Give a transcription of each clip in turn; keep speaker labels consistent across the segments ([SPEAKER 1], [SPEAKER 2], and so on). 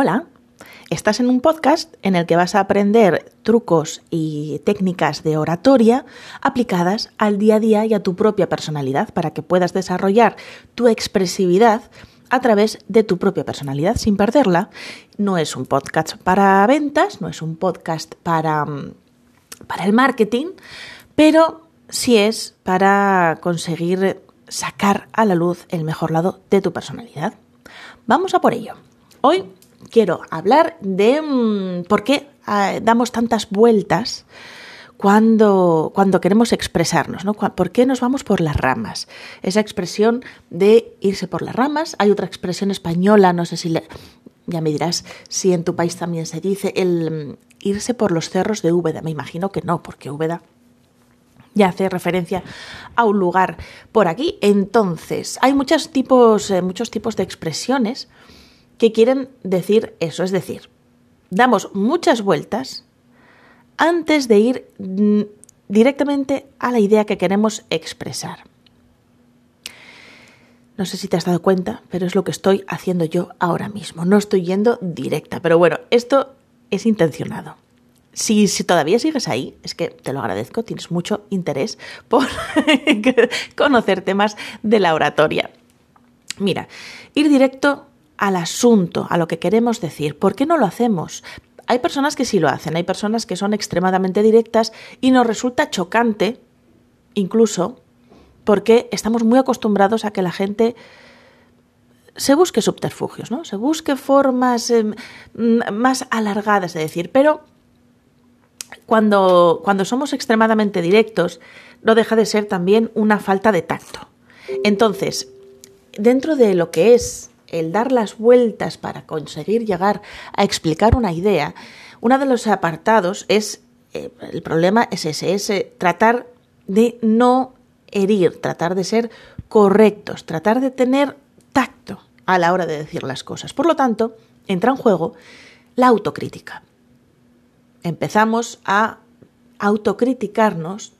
[SPEAKER 1] Hola, estás en un podcast en el que vas a aprender trucos y técnicas de oratoria aplicadas al día a día y a tu propia personalidad para que puedas desarrollar tu expresividad a través de tu propia personalidad sin perderla. No es un podcast para ventas, no es un podcast para, mm, para el marketing, pero sí es para conseguir sacar a la luz el mejor lado de tu personalidad. Vamos a por ello. Hoy quiero hablar de mm, por qué ah, damos tantas vueltas cuando, cuando queremos expresarnos, ¿no? ¿Por qué nos vamos por las ramas? Esa expresión de irse por las ramas. Hay otra expresión española, no sé si le, ya me dirás si en tu país también se dice el mm, irse por los cerros de Úbeda. Me imagino que no, porque Úbeda ya hace referencia a un lugar por aquí. Entonces, hay muchos tipos, eh, muchos tipos de expresiones que quieren decir eso, es decir, damos muchas vueltas antes de ir mm, directamente a la idea que queremos expresar. No sé si te has dado cuenta, pero es lo que estoy haciendo yo ahora mismo. No estoy yendo directa, pero bueno, esto es intencionado. Si, si, todavía sigues ahí, es que te lo agradezco, tienes mucho interés por conocer temas de la oratoria. Mira, ir directo al asunto, a lo que queremos decir. ¿Por qué no lo hacemos? Hay personas que sí lo hacen, hay personas que son extremadamente directas y nos resulta chocante, incluso, porque estamos muy acostumbrados a que la gente se busque subterfugios, ¿no? Se busque formas em, más alargadas de decir, pero cuando, cuando somos extremadamente directos, no deja de ser también una falta de tacto. Entonces, dentro de lo que es el dar las vueltas para conseguir llegar a explicar una idea, uno de los apartados es, eh, el problema es ese, es eh, tratar de no herir, tratar de ser correctos, tratar de tener tacto a la hora de decir las cosas. Por lo tanto, entra en juego la autocrítica. Empezamos a autocriticarnos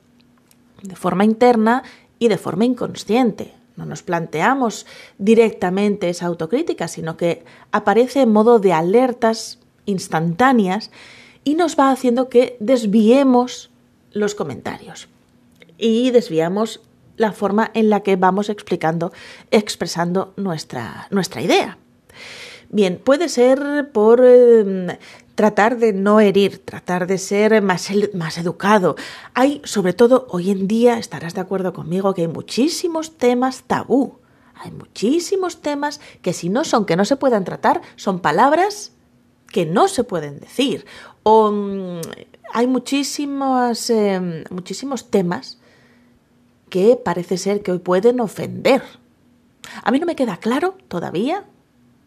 [SPEAKER 1] de forma interna y de forma inconsciente. No nos planteamos directamente esa autocrítica, sino que aparece en modo de alertas instantáneas y nos va haciendo que desviemos los comentarios y desviamos la forma en la que vamos explicando, expresando nuestra, nuestra idea. Bien, puede ser por em, tratar de no herir, tratar de ser más, más educado. Hay, sobre todo hoy en día, estarás de acuerdo conmigo, que hay muchísimos temas tabú. Hay muchísimos temas que si no son que no se puedan tratar, son palabras que no se pueden decir. O mm, hay muchísimos, em, muchísimos temas que parece ser que hoy pueden ofender. A mí no me queda claro todavía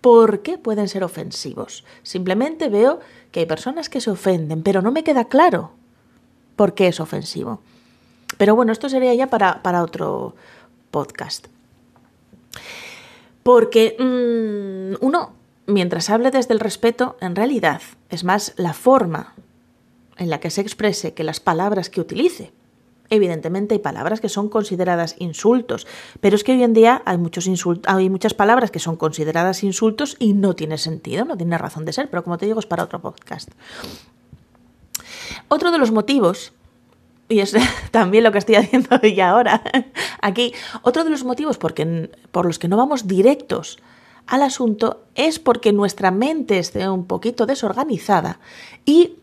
[SPEAKER 1] por qué pueden ser ofensivos. Simplemente veo que hay personas que se ofenden, pero no me queda claro por qué es ofensivo. Pero bueno, esto sería ya para, para otro podcast. Porque mm, uno, mientras hable desde el respeto, en realidad es más la forma en la que se exprese que las palabras que utilice. Evidentemente hay palabras que son consideradas insultos, pero es que hoy en día hay, hay muchas palabras que son consideradas insultos y no tiene sentido, no tiene razón de ser, pero como te digo es para otro podcast. Otro de los motivos, y es también lo que estoy haciendo ya ahora, aquí, otro de los motivos porque, por los que no vamos directos al asunto es porque nuestra mente esté un poquito desorganizada y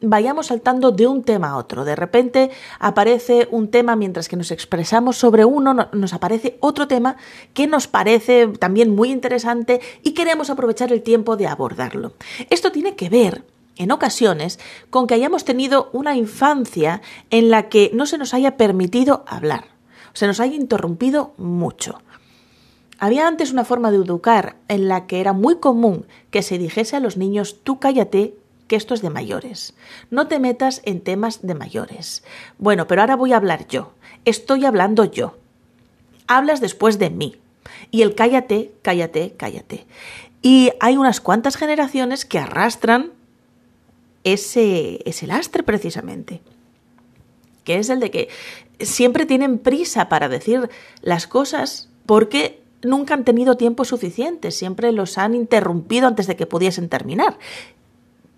[SPEAKER 1] vayamos saltando de un tema a otro. De repente aparece un tema mientras que nos expresamos sobre uno, nos aparece otro tema que nos parece también muy interesante y queremos aprovechar el tiempo de abordarlo. Esto tiene que ver en ocasiones con que hayamos tenido una infancia en la que no se nos haya permitido hablar, se nos haya interrumpido mucho. Había antes una forma de educar en la que era muy común que se dijese a los niños tú cállate que esto es de mayores. No te metas en temas de mayores. Bueno, pero ahora voy a hablar yo. Estoy hablando yo. Hablas después de mí. Y el cállate, cállate, cállate. Y hay unas cuantas generaciones que arrastran ese, ese lastre precisamente. Que es el de que siempre tienen prisa para decir las cosas porque nunca han tenido tiempo suficiente, siempre los han interrumpido antes de que pudiesen terminar.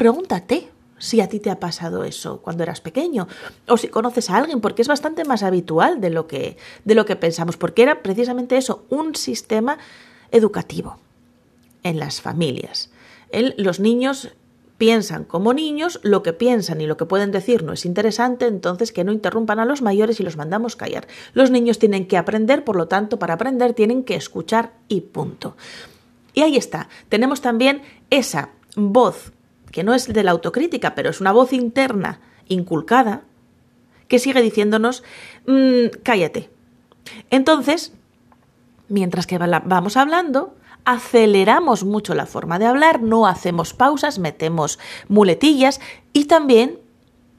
[SPEAKER 1] Pregúntate si a ti te ha pasado eso cuando eras pequeño o si conoces a alguien, porque es bastante más habitual de lo que, de lo que pensamos, porque era precisamente eso, un sistema educativo en las familias. los niños piensan como niños, lo que piensan y lo que pueden decir no es interesante, entonces que no interrumpan a los mayores y los mandamos callar. Los niños tienen que aprender, por lo tanto, para aprender tienen que escuchar y punto. Y ahí está, tenemos también esa voz, que no es de la autocrítica, pero es una voz interna, inculcada, que sigue diciéndonos, mm, cállate. Entonces, mientras que vamos hablando, aceleramos mucho la forma de hablar, no hacemos pausas, metemos muletillas y también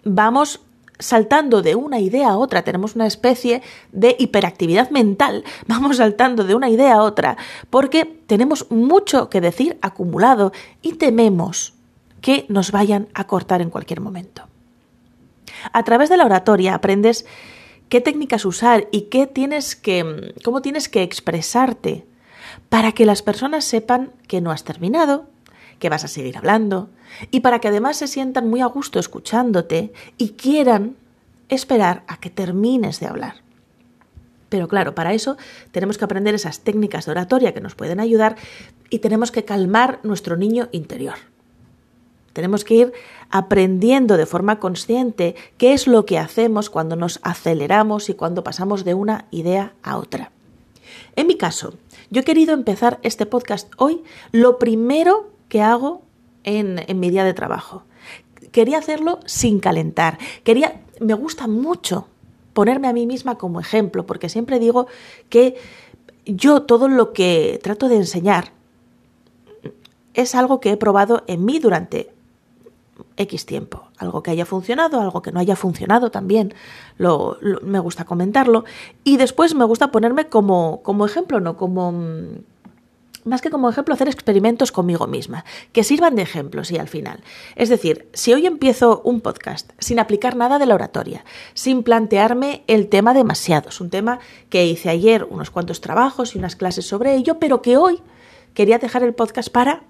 [SPEAKER 1] vamos saltando de una idea a otra, tenemos una especie de hiperactividad mental, vamos saltando de una idea a otra, porque tenemos mucho que decir acumulado y tememos que nos vayan a cortar en cualquier momento. A través de la oratoria aprendes qué técnicas usar y qué tienes que, cómo tienes que expresarte para que las personas sepan que no has terminado, que vas a seguir hablando, y para que además se sientan muy a gusto escuchándote y quieran esperar a que termines de hablar. Pero claro, para eso tenemos que aprender esas técnicas de oratoria que nos pueden ayudar y tenemos que calmar nuestro niño interior. Tenemos que ir aprendiendo de forma consciente qué es lo que hacemos cuando nos aceleramos y cuando pasamos de una idea a otra. En mi caso, yo he querido empezar este podcast hoy lo primero que hago en, mi día de trabajo. Quería hacerlo sin calentar. Quería, me gusta mucho ponerme a mí misma como ejemplo, porque siempre digo que yo todo lo que trato de enseñar es algo que he probado en mí durante X tiempo. Algo que haya funcionado, algo que no haya funcionado también. Lo, me gusta comentarlo. Y después me gusta ponerme como, como ejemplo, no como... Mm, más que como ejemplo, hacer experimentos conmigo misma, que sirvan de ejemplo, sí, al final. Es decir, si hoy empiezo un podcast sin aplicar nada de la oratoria, sin plantearme el tema demasiado, es un tema que hice ayer unos cuantos trabajos y unas clases sobre ello, pero que hoy quería dejar el podcast para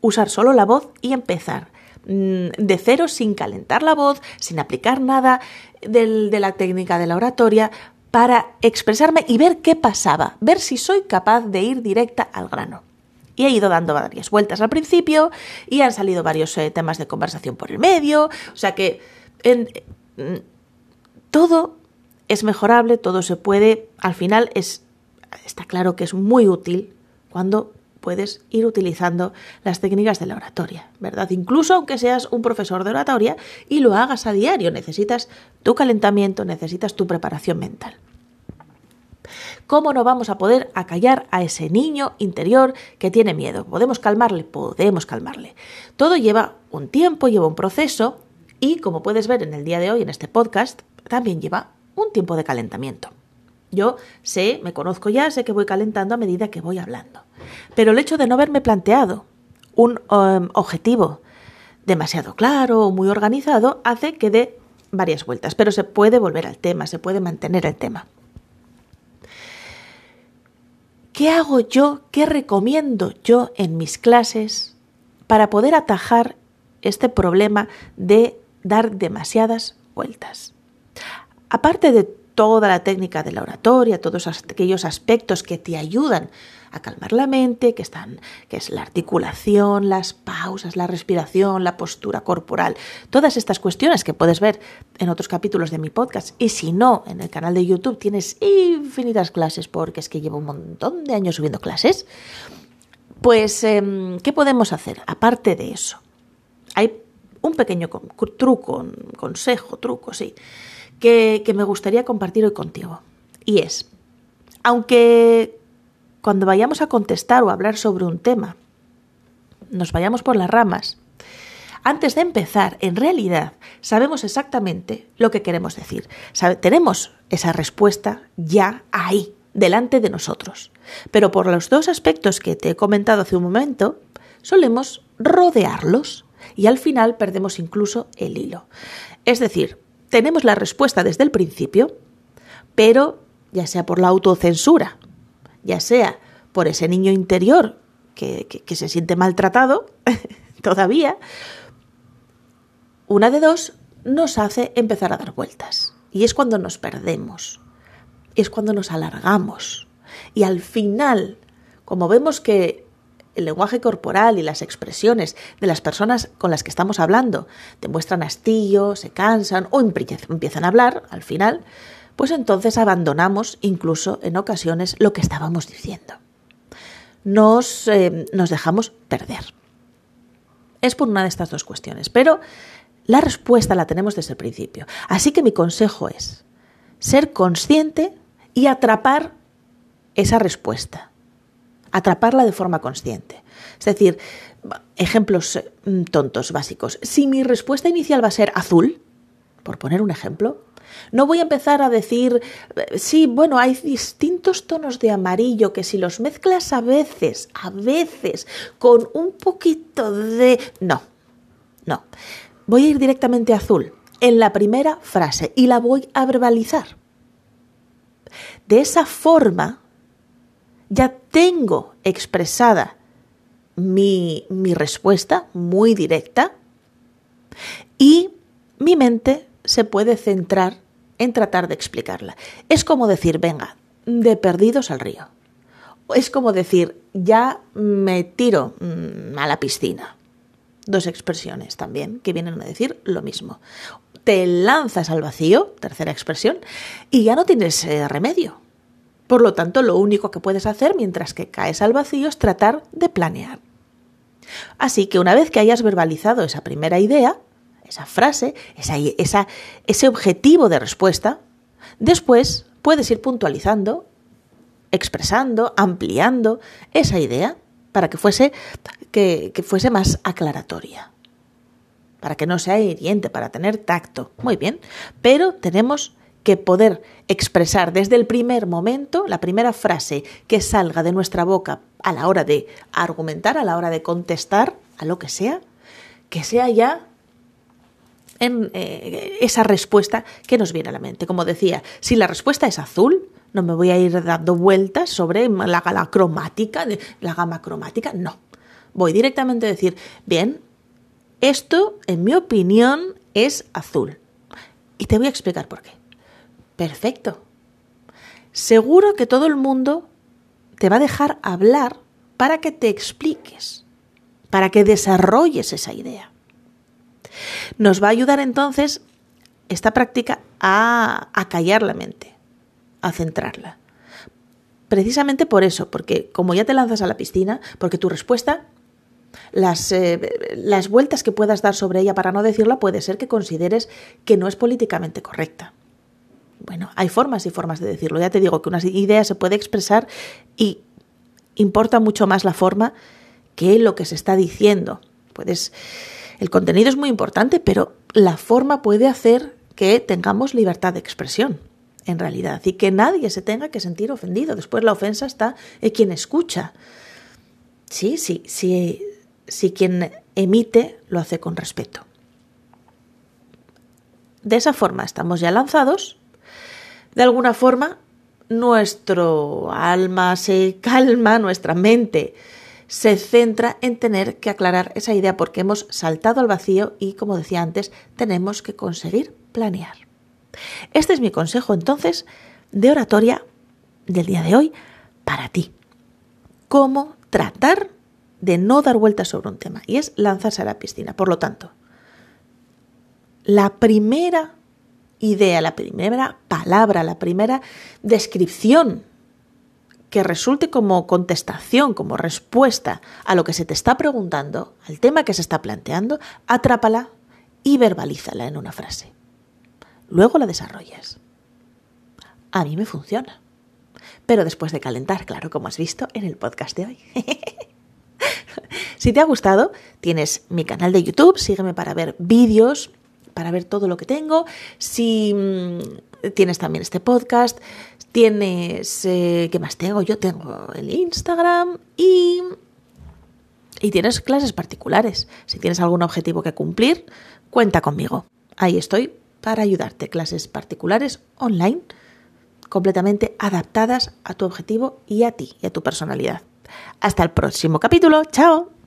[SPEAKER 1] usar solo la voz y empezar de cero, sin calentar la voz, sin aplicar nada de la técnica de la oratoria, para expresarme y ver qué pasaba, ver si soy capaz de ir directa al grano. Y he ido dando varias vueltas al principio y han salido varios eh, temas de conversación por el medio, o sea que mm, todo es mejorable, todo se puede, al final es, está claro que es muy útil cuando puedes ir utilizando las técnicas de la oratoria, ¿verdad? Incluso aunque seas un profesor de oratoria y lo hagas a diario, necesitas tu calentamiento, necesitas tu preparación mental. ¿Cómo no vamos a poder acallar a ese niño interior que tiene miedo? ¿Podemos calmarle? Podemos calmarle. Todo lleva un tiempo, lleva un proceso y, como puedes ver en el día de hoy en este podcast, también lleva un tiempo de calentamiento. Yo sé, me conozco ya, sé que voy calentando a medida que voy hablando. Pero el hecho de no haberme planteado un um, objetivo demasiado claro o muy organizado hace que dé varias vueltas, pero se puede volver al tema, se puede mantener el tema. ¿Qué hago yo, qué recomiendo yo en mis clases para poder atajar este problema de dar demasiadas vueltas? Aparte de toda la técnica de la oratoria, todos aquellos aspectos que te ayudan a calmar la mente, que están, que es la articulación, las pausas, la respiración, la postura corporal, todas estas cuestiones que puedes ver en otros capítulos de mi podcast y si no, en el canal de YouTube tienes infinitas clases porque es que llevo un montón de años subiendo clases. Pues, em, ¿qué podemos hacer aparte de eso? Hay un pequeño truco, consejo, truco, sí, que, me gustaría compartir hoy contigo. Y es, aunque cuando vayamos a contestar o hablar sobre un tema, nos vayamos por las ramas, antes de empezar, en realidad, sabemos exactamente lo que queremos decir. tenemos esa respuesta ya ahí, delante de nosotros. Pero por los dos aspectos que te he comentado hace un momento, solemos rodearlos y al final perdemos incluso el hilo. Es decir, tenemos la respuesta desde el principio, pero ya sea por la autocensura, ya sea por ese niño interior que, que se siente maltratado todavía, una de dos nos hace empezar a dar vueltas. Y es cuando nos perdemos, es cuando nos alargamos. Y al final, como vemos que el lenguaje corporal y las expresiones de las personas con las que estamos hablando demuestran hastío, se cansan o empiezan a hablar al final, pues entonces abandonamos incluso en ocasiones lo que estábamos diciendo. Nos, eh, nos dejamos perder. Es por una de estas dos cuestiones, pero la respuesta la tenemos desde el principio. Así que mi consejo es ser consciente y atrapar esa respuesta. Atraparla de forma consciente. Es decir, ejemplos mm, tontos básicos. Si mi respuesta inicial va a ser azul, por poner un ejemplo, no voy a empezar a decir, sí, bueno, hay distintos tonos de amarillo que si los mezclas a veces, a veces, con un poquito de... No, no voy a ir directamente a azul en la primera frase y la voy a verbalizar. De esa forma ya tengo expresada mi, mi respuesta muy directa y mi mente se puede centrar en tratar de explicarla. Es como decir, venga, de perdidos al río. Es como decir, ya me tiro mm, a la piscina dos expresiones también que vienen a decir lo mismo. Te lanzas al vacío, tercera expresión, y ya no tienes eh, remedio. Por lo tanto, lo único que puedes hacer mientras que caes al vacío es tratar de planear. Así que una vez que hayas verbalizado esa primera idea, esa frase, esa, esa, ese objetivo de respuesta, después puedes ir puntualizando, expresando, ampliando esa idea para que fuese que, fuese más aclaratoria, para que no sea hiriente, para tener tacto. Muy bien, pero tenemos que poder expresar desde el primer momento, la primera frase que salga de nuestra boca a la hora de argumentar, a la hora de contestar a lo que sea, que sea ya en eh, esa respuesta que nos viene a la mente. Como decía, si la respuesta es azul, no me voy a ir dando vueltas sobre la, la cromática, la gama cromática, no voy directamente a decir, bien, esto, en mi opinión, es azul. Y te voy a explicar por qué. Perfecto. Seguro que todo el mundo te va a dejar hablar para que te expliques, para que desarrolles esa idea. Nos va a ayudar entonces esta práctica a, callar la mente, a centrarla. Precisamente por eso, porque como ya te lanzas a la piscina, porque tu respuesta las, eh, las vueltas que puedas dar sobre ella para no decirla puede ser que consideres que no es políticamente correcta. Bueno, hay formas y formas de decirlo. Ya te digo que una idea se puede expresar y importa mucho más la forma que lo que se está diciendo. El contenido es muy importante, pero la forma puede hacer que tengamos libertad de expresión, en realidad, y que nadie se tenga que sentir ofendido. Después la ofensa está en quien escucha. Sí, sí, sí, si quien emite lo hace con respeto. De esa forma estamos ya lanzados. De alguna forma, nuestro alma se calma, nuestra mente se centra en tener que aclarar esa idea porque hemos saltado al vacío y, como decía antes, tenemos que conseguir planear. Este es mi consejo entonces de oratoria del día de hoy para ti. Cómo tratar de no dar vueltas sobre un tema y es lanzarse a la piscina. Por lo tanto, la primera idea, la primera palabra, la primera descripción que resulte como contestación, como respuesta a lo que se te está preguntando, al tema que se está planteando, atrápala y verbalízala en una frase. Luego la desarrollas. A mí me funciona. Pero después de calentar, claro, como has visto en el podcast de hoy. Si te ha gustado, tienes mi canal de YouTube, sígueme para ver vídeos, para ver todo lo que tengo. Si mm, tienes también este podcast, tienes... Eh, ¿Qué más tengo? Yo tengo el Instagram y... Y tienes clases particulares. Si tienes algún objetivo que cumplir, cuenta conmigo. Ahí estoy para ayudarte. Clases particulares online completamente adaptadas a tu objetivo y a ti y a tu personalidad. Hasta el próximo capítulo. Chao.